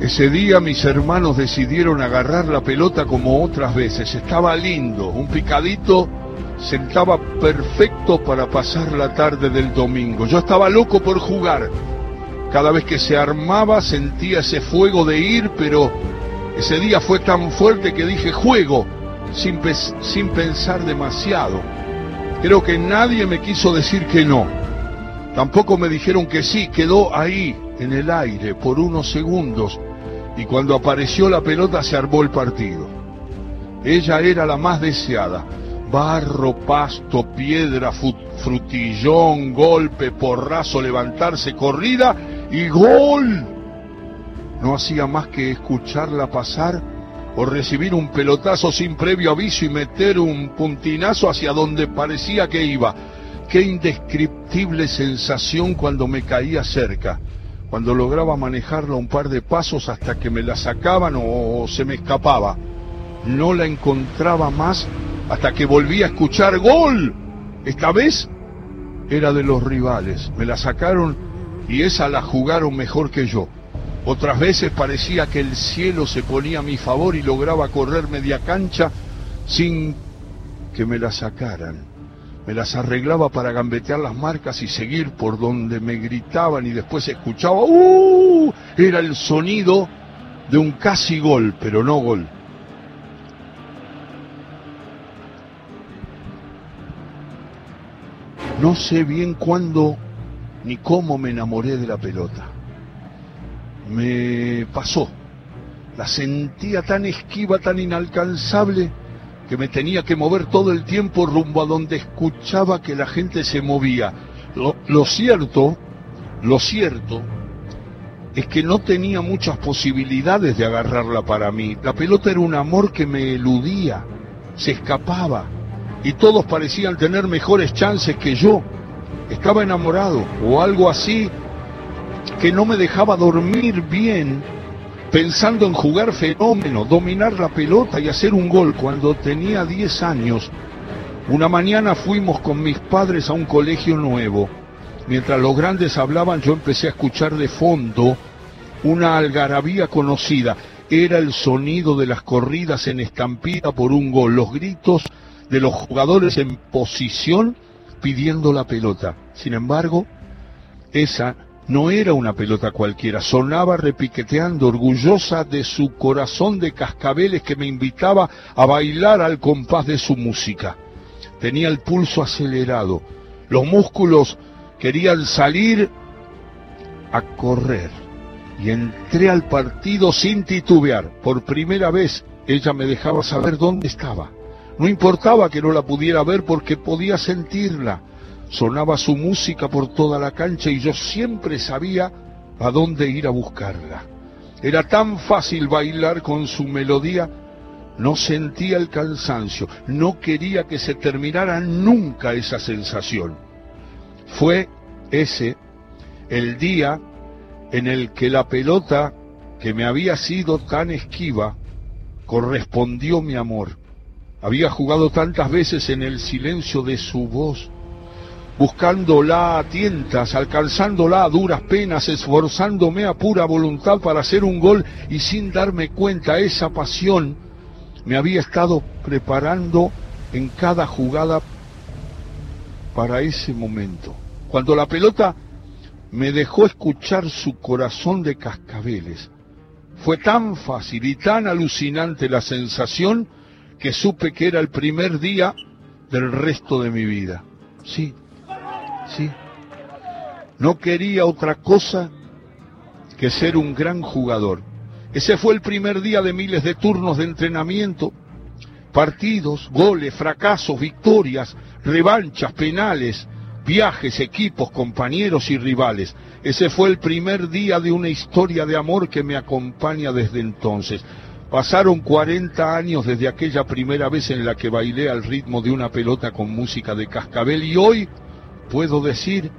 Ese día mis hermanos decidieron agarrar la pelota como otras veces. Estaba lindo, un picadito sentaba perfecto para pasar la tarde del domingo. Yo estaba loco por jugar. Cada vez que se armaba sentía ese fuego de ir, pero ese día fue tan fuerte que dije juego, sin, pensar demasiado. Creo que nadie me quiso decir que no. Tampoco me dijeron que sí, quedó ahí, en el aire, por unos segundos, y cuando apareció la pelota se armó el partido. Ella era la más deseada barro, pasto, piedra, frutillón, golpe, porrazo, levantarse, corrida y gol. No hacía más que escucharla pasar o recibir un pelotazo sin previo aviso y meter un puntinazo hacia donde parecía que iba. Qué indescriptible sensación cuando me caía cerca, cuando lograba manejarla un par de pasos hasta que me la sacaban o, se me escapaba. No la encontraba más hasta que volví a escuchar gol. Esta vez era de los rivales. Me la sacaron y esa la jugaron mejor que yo. Otras veces parecía que el cielo se ponía a mi favor y lograba correr media cancha sin que me la sacaran. Me las arreglaba para gambetear las marcas y seguir por donde me gritaban y después escuchaba, ¡uh! Era el sonido de un casi gol, pero no gol. No sé bien cuándo ni cómo me enamoré de la pelota. Me pasó. La sentía tan esquiva, tan inalcanzable, que me tenía que mover todo el tiempo rumbo a donde escuchaba que la gente se movía. Lo, lo cierto, lo cierto, es que no tenía muchas posibilidades de agarrarla para mí. La pelota era un amor que me eludía, se escapaba y todos parecían tener mejores chances que yo. Estaba enamorado o algo así que no me dejaba dormir bien pensando en jugar fenómeno, dominar la pelota y hacer un gol cuando tenía 10 años. Una mañana fuimos con mis padres a un colegio nuevo. Mientras los grandes hablaban yo empecé a escuchar de fondo una algarabía conocida. Era el sonido de las corridas en estampida por un gol, los gritos de los jugadores en posición pidiendo la pelota. Sin embargo, esa no era una pelota cualquiera, sonaba repiqueteando, orgullosa de su corazón de cascabeles que me invitaba a bailar al compás de su música. Tenía el pulso acelerado, los músculos querían salir a correr y entré al partido sin titubear. Por primera vez ella me dejaba saber dónde estaba. No importaba que no la pudiera ver porque podía sentirla. Sonaba su música por toda la cancha y yo siempre sabía a dónde ir a buscarla. Era tan fácil bailar con su melodía, no sentía el cansancio, no quería que se terminara nunca esa sensación. Fue ese el día en el que la pelota que me había sido tan esquiva correspondió mi amor. Había jugado tantas veces en el silencio de su voz, buscándola a tientas, alcanzándola a duras penas, esforzándome a pura voluntad para hacer un gol y sin darme cuenta esa pasión me había estado preparando en cada jugada para ese momento. Cuando la pelota me dejó escuchar su corazón de cascabeles, fue tan fácil y tan alucinante la sensación que supe que era el primer día del resto de mi vida. Sí, sí. No quería otra cosa que ser un gran jugador. Ese fue el primer día de miles de turnos de entrenamiento, partidos, goles, fracasos, victorias, revanchas, penales, viajes, equipos, compañeros y rivales. Ese fue el primer día de una historia de amor que me acompaña desde entonces. Pasaron 40 años desde aquella primera vez en la que bailé al ritmo de una pelota con música de cascabel y hoy puedo decir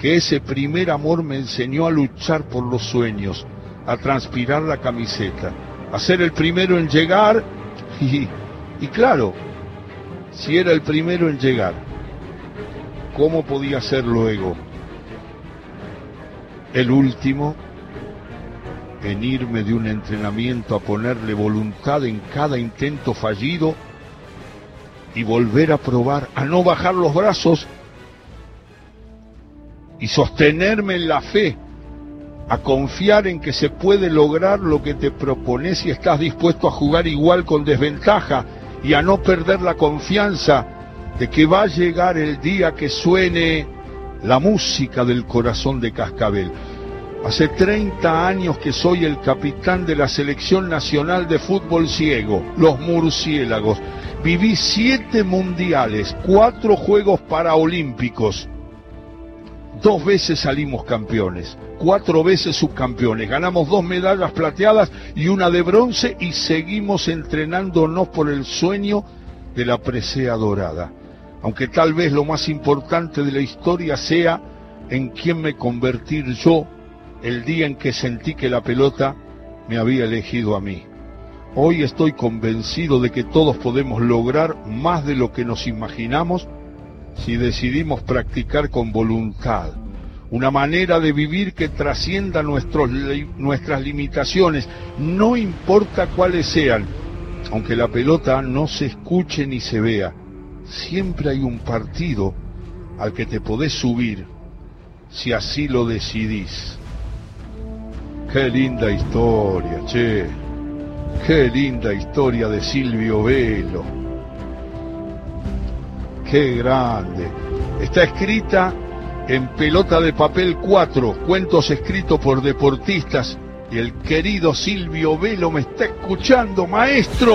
que ese primer amor me enseñó a luchar por los sueños, a transpirar la camiseta, a ser el primero en llegar y, claro, si era el primero en llegar, ¿cómo podía ser luego el último? en irme de un entrenamiento a ponerle voluntad en cada intento fallido y volver a probar a no bajar los brazos y sostenerme en la fe, a confiar en que se puede lograr lo que te propones si estás dispuesto a jugar igual con desventaja y a no perder la confianza de que va a llegar el día que suene la música del corazón de Cascabel. Hace 30 años que soy el capitán de la selección nacional de fútbol ciego, los murciélagos. Viví siete mundiales, cuatro Juegos Paraolímpicos. Dos veces salimos campeones, cuatro veces subcampeones. Ganamos dos medallas plateadas y una de bronce y seguimos entrenándonos por el sueño de la presea dorada. Aunque tal vez lo más importante de la historia sea en quién me convertir yo el día en que sentí que la pelota me había elegido a mí. Hoy estoy convencido de que todos podemos lograr más de lo que nos imaginamos si decidimos practicar con voluntad, una manera de vivir que trascienda nuestros, nuestras limitaciones, no importa cuáles sean, aunque la pelota no se escuche ni se vea, siempre hay un partido al que te podés subir si así lo decidís. Qué linda historia, che. Qué linda historia de Silvio Velo. Qué grande. Está escrita en Pelota de Papel 4, cuentos escritos por deportistas. Y el querido Silvio Velo me está escuchando, maestro.